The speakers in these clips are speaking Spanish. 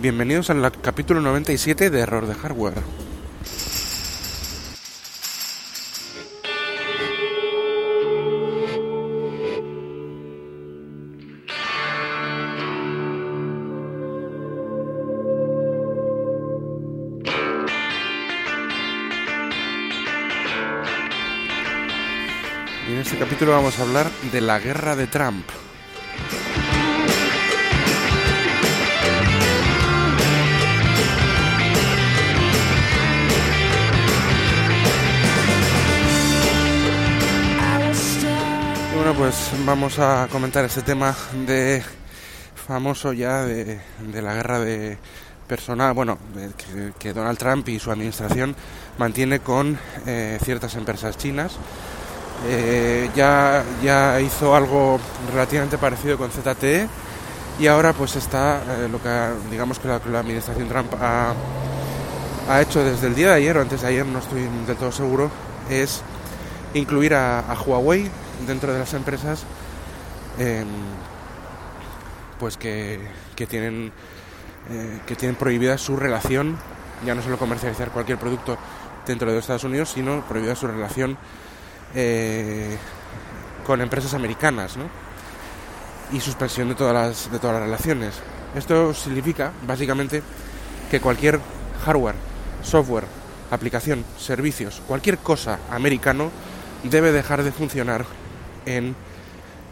Bienvenidos al capítulo 97 de Error de Hardware. Y en este capítulo vamos a hablar de la guerra de Trump. Pues vamos a comentar este tema de famoso ya de, la guerra de personal, bueno, que, Donald Trump y su administración mantiene con eh, ciertas empresas chinas. Eh, ya, ya hizo algo relativamente parecido con ZTE y ahora pues está eh, lo que digamos que la, administración Trump ha, ha hecho desde el día de ayer o antes de ayer, no estoy del todo seguro, es incluir a Huawei dentro de las empresas em, pues que, que tienen eh, que tienen prohibida su relación ya no solo comercializar cualquier producto dentro de Estados Unidos sino prohibida su relación eh, con empresas americanas ¿no? y suspensión de todas las de todas las relaciones esto significa básicamente que cualquier hardware software aplicación servicios cualquier cosa americano debe dejar de funcionar en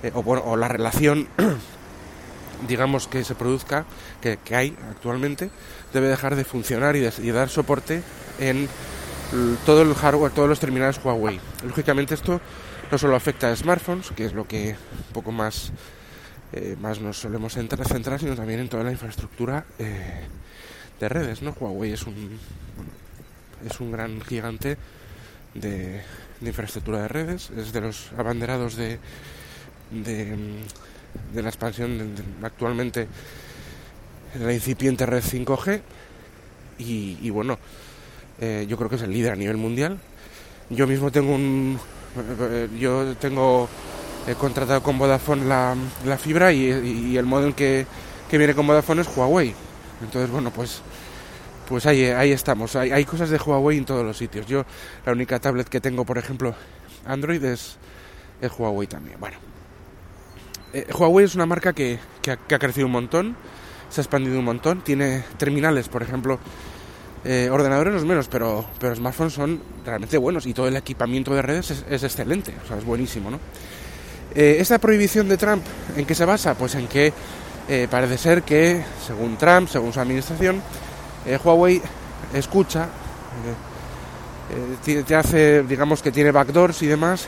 eh, o, bueno, o la relación digamos que se produzca que, que hay actualmente debe dejar de funcionar y dar soporte en todo el hardware todos los terminales Huawei. Lógicamente esto no solo afecta a smartphones que es lo que un poco más eh, más nos solemos centrar, sino también en toda la infraestructura eh, de redes no Huawei es un es un gran gigante de, de infraestructura de redes, es de los abanderados de, de, la expansión actualmente de la incipiente red 5G y, bueno, eh, yo creo que es el líder a nivel mundial. Yo mismo tengo un... eh, Yo tengo he contratado con Vodafone la, la fibra y, y el modelo que, que viene con Vodafone es Huawei. Entonces, bueno, pues pues ahí, ahí estamos. Hay, hay cosas de Huawei en todos los sitios. Yo, la única tablet que tengo, por ejemplo, Android es, es Huawei también. Bueno, Eh, Huawei es una marca que, que ha, crecido un montón, se ha expandido un montón. Tiene terminales, por ejemplo, eh, ordenadores los menos, pero, pero smartphones son realmente buenos y todo el equipamiento de redes es, excelente, o sea, es buenísimo, ¿no? Eh, esta prohibición de Trump, ¿en qué se basa? Pues en que parece ser que, según Trump, según su administración, eh, Huawei escucha, eh, eh, te hace, digamos que tiene backdoors y demás,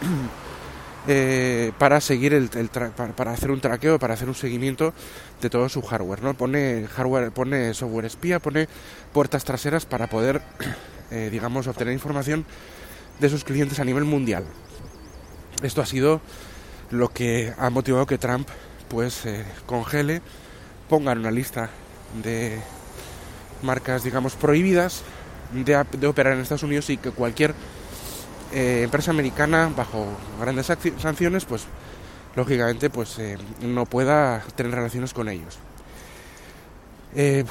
para seguir el, para, hacer un traqueo, para hacer un seguimiento de todo su hardware, ¿no? Pone hardware, pone software espía, pone puertas traseras para poder, digamos, obtener información de sus clientes a nivel mundial. Esto ha sido lo que ha motivado que Trump, pues, congele, ponga en una lista de marcas, digamos, prohibidas de, de operar en Estados Unidos y que cualquier eh, empresa americana bajo grandes sanciones, pues lógicamente, pues eh, no pueda tener relaciones con ellos. Eh,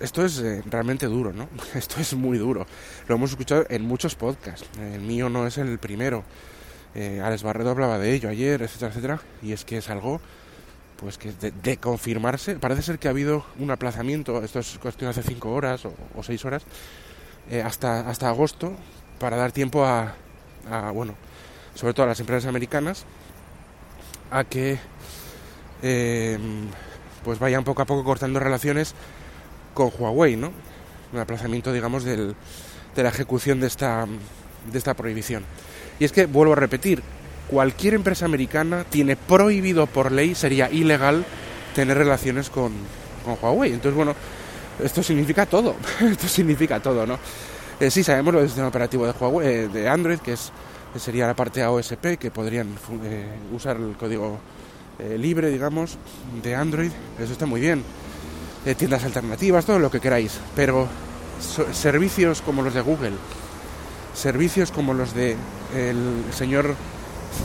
esto es eh, realmente duro, ¿no? Esto es muy duro. Lo hemos escuchado en muchos podcasts. El mío no es el primero. Eh, Alex Barredo hablaba de ello ayer, etcétera, etcétera. Y es que es algo, pues que de, de confirmarse. Parece ser que ha habido un aplazamiento. Esto es cuestión hace cinco horas o, o seis horas eh, hasta hasta agosto para dar tiempo a, a, bueno, sobre todo a las empresas americanas a que eh, pues vayan poco a poco cortando relaciones con Huawei, ¿no? Un aplazamiento, digamos, del, de la ejecución de esta, de esta prohibición. Y es que, vuelvo a repetir, cualquier empresa americana tiene prohibido por ley, sería ilegal tener relaciones con, con Huawei. Entonces, bueno, esto significa todo, esto significa todo, ¿no? Eh, sí, sabemos lo del sistema operativo de Huawei, eh, de Android, que es que sería la parte AOSP, que podrían eh, usar el código eh, libre, digamos, de Android. Eso está muy bien. Tiendas alternativas, todo lo que queráis. Pero so- servicios como los de Google, servicios como los de el señor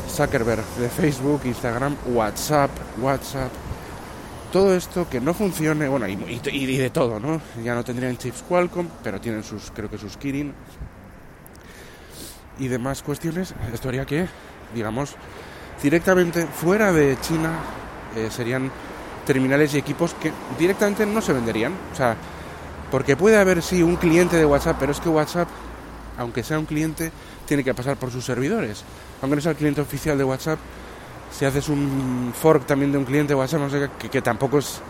Zuckerberg de Facebook, Instagram, WhatsApp, WhatsApp, todo esto que no funcione, bueno, y, de todo, ¿no? Ya no tendrían chips Qualcomm, pero tienen sus, creo que sus Kirin y demás cuestiones. Esto haría que, digamos, directamente fuera de China eh, serían terminales y equipos que directamente no se venderían. O sea, porque puede haber, sí, un cliente de WhatsApp, pero es que WhatsApp, aunque sea un cliente, tiene que pasar por sus servidores. Aunque no sea el cliente oficial de WhatsApp, si haces un fork también de un cliente de WhatsApp, no sé, que, que tampoco es,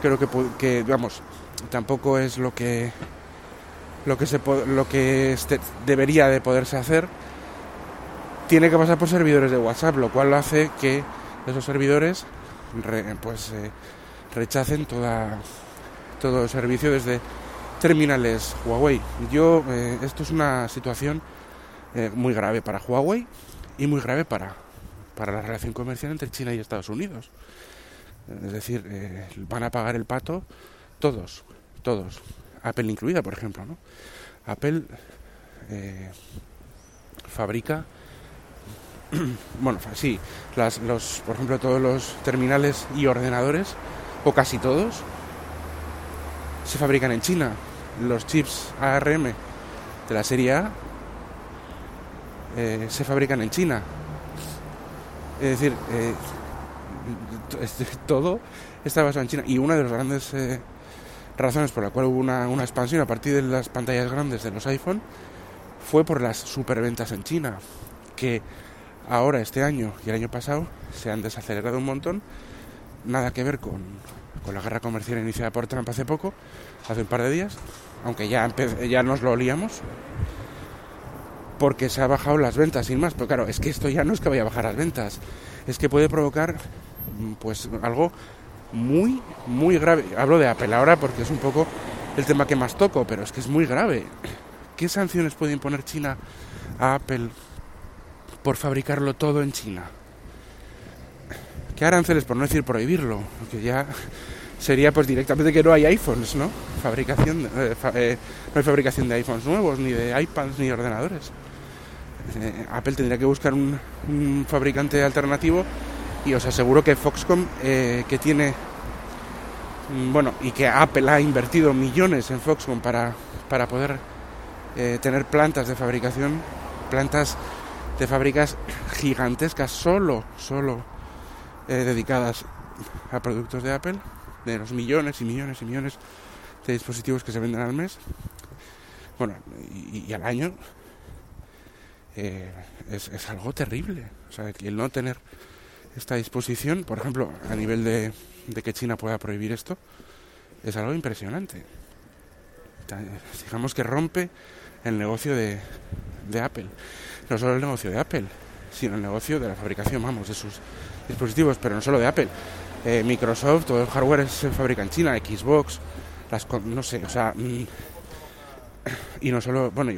creo que, que, vamos, tampoco es lo que lo que se lo que este, debería de poderse hacer tiene que pasar por servidores de WhatsApp lo cual hace que esos servidores pues eh, rechacen toda todo servicio desde terminales Huawei yo eh, esto es una situación eh, muy grave para Huawei y muy grave para para la relación comercial entre China y Estados Unidos. Es decir, eh, van a pagar el pato todos, todos. Apple incluida, por ejemplo. ¿no? Apple fabrica, bueno, sí, las, los, por ejemplo, todos los terminales y ordenadores, o casi todos, se fabrican en China. Los chips ARM de la serie A eh, se fabrican en China es decir, eh, todo está basado en China. Y una de las grandes eh, razones por la cual hubo una, expansión a partir de las pantallas grandes de los iPhone fue por las superventas en China, que ahora, este año y el año pasado, se han desacelerado un montón. Nada que ver con, con la guerra comercial iniciada por Trump hace poco, hace un par de días, aunque ya, ya nos lo olíamos porque se ha bajado las ventas sin más. Pero claro, es que esto ya no es que vaya a bajar las ventas, es que puede provocar mm, pues algo muy, muy grave. Hablo de Apple ahora porque es un poco el tema que más toco, pero es que es muy grave. ¿Qué sanciones puede imponer China a Apple por fabricarlo todo en China? ¿Qué aranceles, por no decir prohibirlo? Que ya sería pues directamente que no hay iPhones, ¿no? Fabricación, eh, eh, no hay fabricación de iPhones nuevos, ni de iPads, ni de ordenadores. Eh, Apple tendría que buscar un, fabricante alternativo y os aseguro que Foxconn, que tiene, mm, bueno, y que Apple ha invertido millones en Foxconn para, para poder tener plantas de fabricación, plantas de fábricas gigantescas, solo, solo dedicadas a productos de Apple, de los millones y millones y millones de dispositivos que se venden al mes, bueno, y al año, eh, es, es, algo terrible. O sea, el no tener esta disposición, por ejemplo, a nivel de, de que China pueda prohibir esto, es algo impresionante. Digamos que rompe el negocio de, de Apple. No solo el negocio de Apple, sino el negocio de la fabricación, vamos, de sus dispositivos, pero no solo de Apple. Eh, Microsoft, todo el hardware se fabrica en China, Xbox, las, no sé, o sea, mm, y no solo, bueno,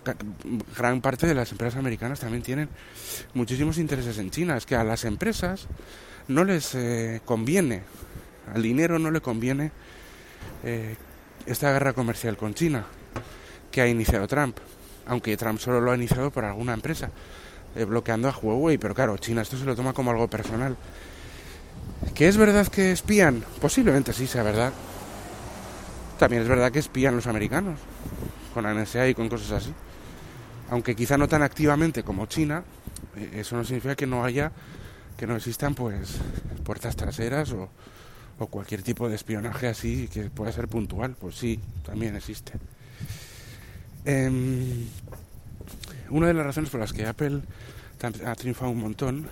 gran parte de las empresas americanas también tienen muchísimos intereses en China. Es que a las empresas no les eh, conviene, al dinero no le conviene eh, esta guerra comercial con China que ha iniciado Trump, aunque Trump solo lo ha iniciado por alguna empresa, eh, bloqueando a Huawei, pero claro, China esto se lo toma como algo personal. ¿Que es verdad que espían? Posiblemente sí sea verdad. También es verdad que espían los americanos con NSA y con cosas así. Aunque quizá no tan activamente como China, eh, eso no significa que no haya, que no existan pues puertas traseras o, o cualquier tipo de espionaje así que pueda ser puntual. Pues sí, también existe. Em, una de las razones por las que Apple ha triunfado un montón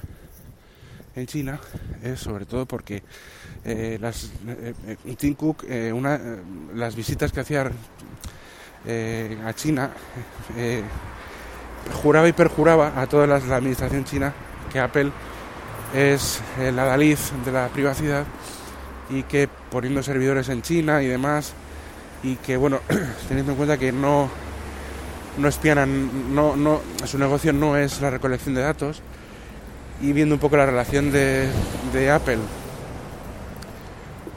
en China es sobre todo porque eh, las, eh, Tim Cook, una, las visitas que hacía eh, a China, eh, juraba y perjuraba a toda la, administración china que Apple es el adalid de la privacidad y que poniendo servidores en China y demás y que bueno teniendo en cuenta que no no espianan no no su negocio no es la recolección de datos y viendo un poco la relación de, de Apple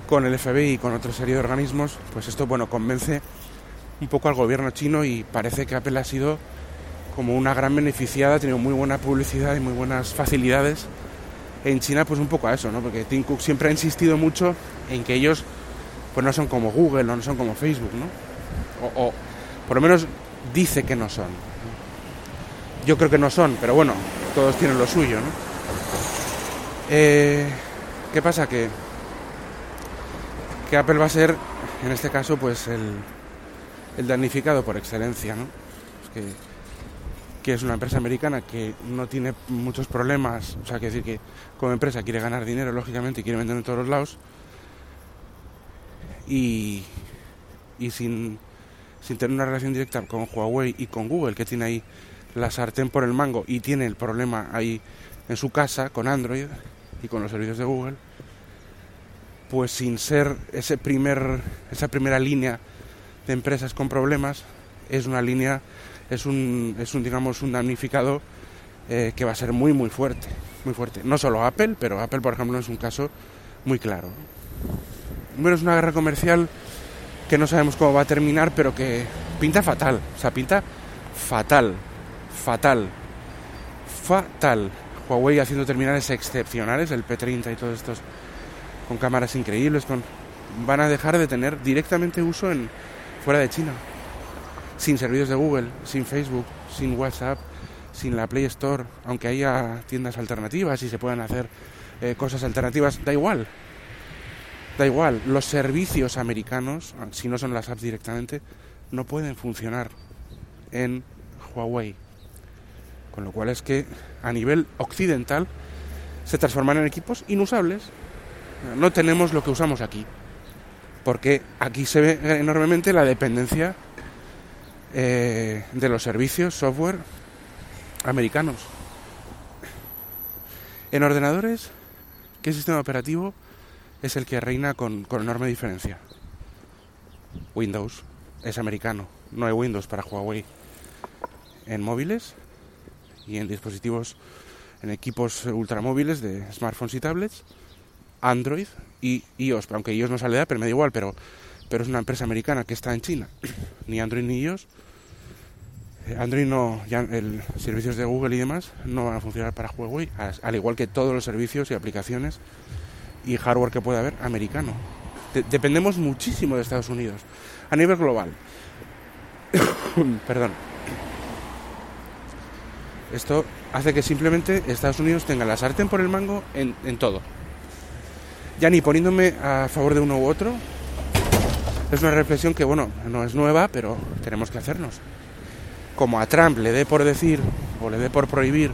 con el FBI y con otra serie de organismos pues esto bueno convence un poco al gobierno chino y parece que Apple ha sido como una gran beneficiada, ha tenido muy buena publicidad y muy buenas facilidades en China pues un poco a eso, ¿no? Porque Tim Cook siempre ha insistido mucho en que ellos pues no son como Google, no son como Facebook, ¿no? O, por lo menos dice que no son. Yo creo que no son, pero bueno, todos tienen lo suyo, ¿no? Eh, ¿Qué pasa? Que, que Apple va a ser, en este caso, pues el, el damnificado por excelencia, ¿no? que, que es una empresa americana que no tiene muchos problemas, o sea, que decir que como empresa quiere ganar dinero, lógicamente, y quiere vender en todos los lados, y, y sin, sin tener una relación directa con Huawei y con Google, que tiene ahí la sartén por el mango y tiene el problema ahí en su casa con Android y con los servicios de Google, pues sin ser ese primer, esa primera línea de empresas con problemas, es una línea, es un, es un digamos, un damnificado eh, que va a ser muy, muy fuerte, muy fuerte. No solo Apple, pero Apple, por ejemplo, es un caso muy claro. Bueno, es una guerra comercial que no sabemos cómo va a terminar, pero que pinta fatal. O sea, pinta fatal. Fatal. Fatal. Huawei haciendo terminales excepcionales, el P30 y todos estos con cámaras increíbles, con van a dejar de tener directamente uso en fuera de China. Sin servicios de Google, sin Facebook, sin WhatsApp, sin la Play Store, aunque haya tiendas alternativas y se puedan hacer eh, cosas alternativas, da igual. Da igual, los servicios americanos, si no son las apps directamente, no pueden funcionar en Huawei. Con lo cual es que a nivel occidental se transforman en equipos inusables. No tenemos lo que usamos aquí. Porque aquí se ve enormemente la dependencia eh, de los servicios, software americanos. En ordenadores, ¿qué sistema operativo es el que reina con, enorme diferencia. Windows es americano, no hay Windows para Huawei. En móviles y en dispositivos, en equipos ultramóviles de smartphones y tablets, Android y iOS, aunque iOS no sale de pero me da igual, pero, pero es una empresa americana que está en China. ni Android ni iOS. Eh, Android no, el servicios de Google y demás no van a funcionar para Huawei, al igual que todos los servicios y aplicaciones y hardware que puede haber americano. dependemos muchísimo de Estados Unidos a nivel global. Perdón. Esto hace que simplemente Estados Unidos tenga la sartén por el mango en, en todo. Ya ni poniéndome a favor de uno u otro. Es una reflexión que, bueno, no es nueva, pero tenemos que hacernos. Como a Trump le dé por decir o le dé por prohibir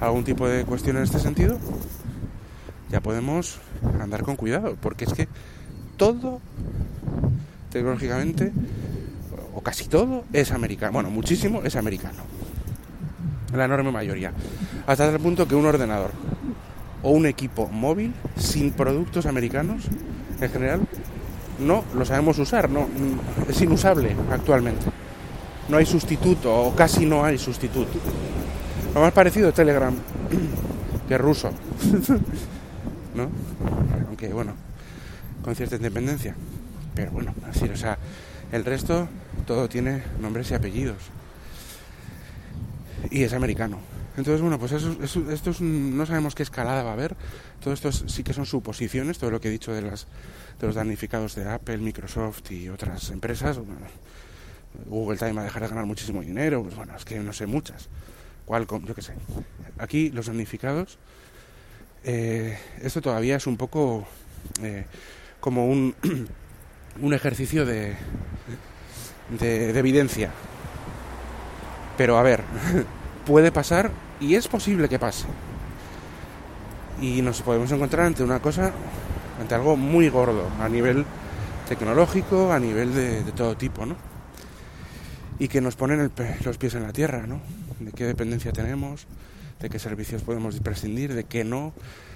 algún tipo de cuestión en este sentido, ya podemos andar con cuidado, porque es que todo, tecnológicamente, o casi todo, es americano. Bueno, muchísimo es americano. La enorme mayoría. Hasta el punto que un ordenador o un equipo móvil sin productos americanos, en general, no lo sabemos usar, no, es inusable actualmente. No hay sustituto, o casi no hay sustituto. Lo más parecido es Telegram, que ruso. ¿no? Aunque bueno, con cierta independencia. Pero bueno, así, o sea, el resto todo tiene nombres y apellidos. Y es americano. Entonces, bueno, pues eso, esto no sabemos qué escalada va a haber. Todo esto sí que son suposiciones, todo lo que he dicho de, las, de los damnificados de Apple, Microsoft y otras empresas. Google también va a dejar de ganar muchísimo dinero. Pues bueno, es que no sé muchas. Qualcomm, yo qué sé. Aquí los damnificados eh, esto todavía es un poco eh, como un, un ejercicio de, de evidencia. Pero a ver, puede pasar y es posible que pase. Y nos podemos encontrar ante una cosa, ante algo muy gordo, a nivel tecnológico, a nivel de, todo tipo, ¿no? Y que nos ponen los pies en la tierra, ¿no? De qué dependencia tenemos, de qué servicios podemos prescindir, de qué no.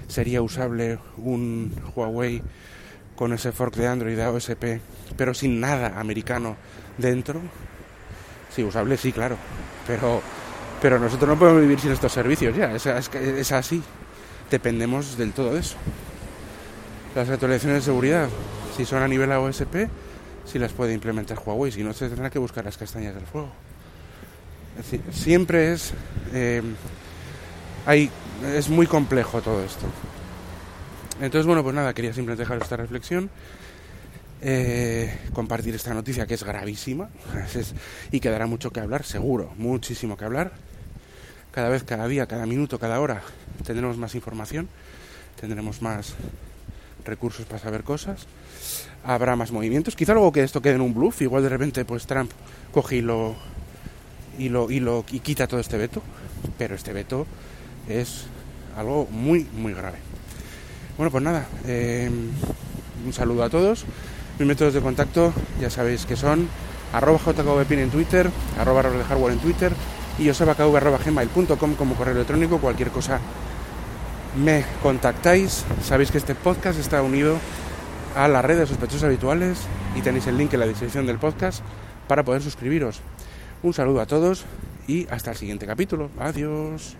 Sería usable un Huawei con ese fork de Android de OSP, pero sin nada americano dentro. Sí, usable sí, claro, pero, pero nosotros no podemos vivir sin estos servicios ya, es, es, es así. Dependemos del todo de eso. Las actualizaciones de seguridad, si son a nivel OSP, si las puede implementar Huawei, si no se tendrá que buscar las castañas del fuego. Es decir, siempre es eh, hay es muy complejo todo esto. Entonces, bueno, pues nada, quería simplemente dejar esta reflexión. Eh, compartir esta noticia que es gravísima y quedará mucho que hablar, seguro, muchísimo que hablar. Cada vez, cada día, cada minuto, cada hora tendremos más información, tendremos más recursos para saber cosas, habrá más movimientos. Quizá luego que esto quede en un bluff, igual de repente pues Trump coge y lo y lo y lo y quita todo este veto, pero este veto es algo muy muy grave. Bueno, pues nada, eh, un saludo a todos. Mis métodos de contacto ya sabéis que son arroba jkvpin en Twitter, arroba de hardware en Twitter y josebakv.gmail.com como correo electrónico. Cualquier cosa me contactáis. Sabéis que este podcast está unido a la red de sospechosos habituales y tenéis el link en la descripción del podcast para poder suscribiros. Un saludo a todos y hasta el siguiente capítulo. Adiós.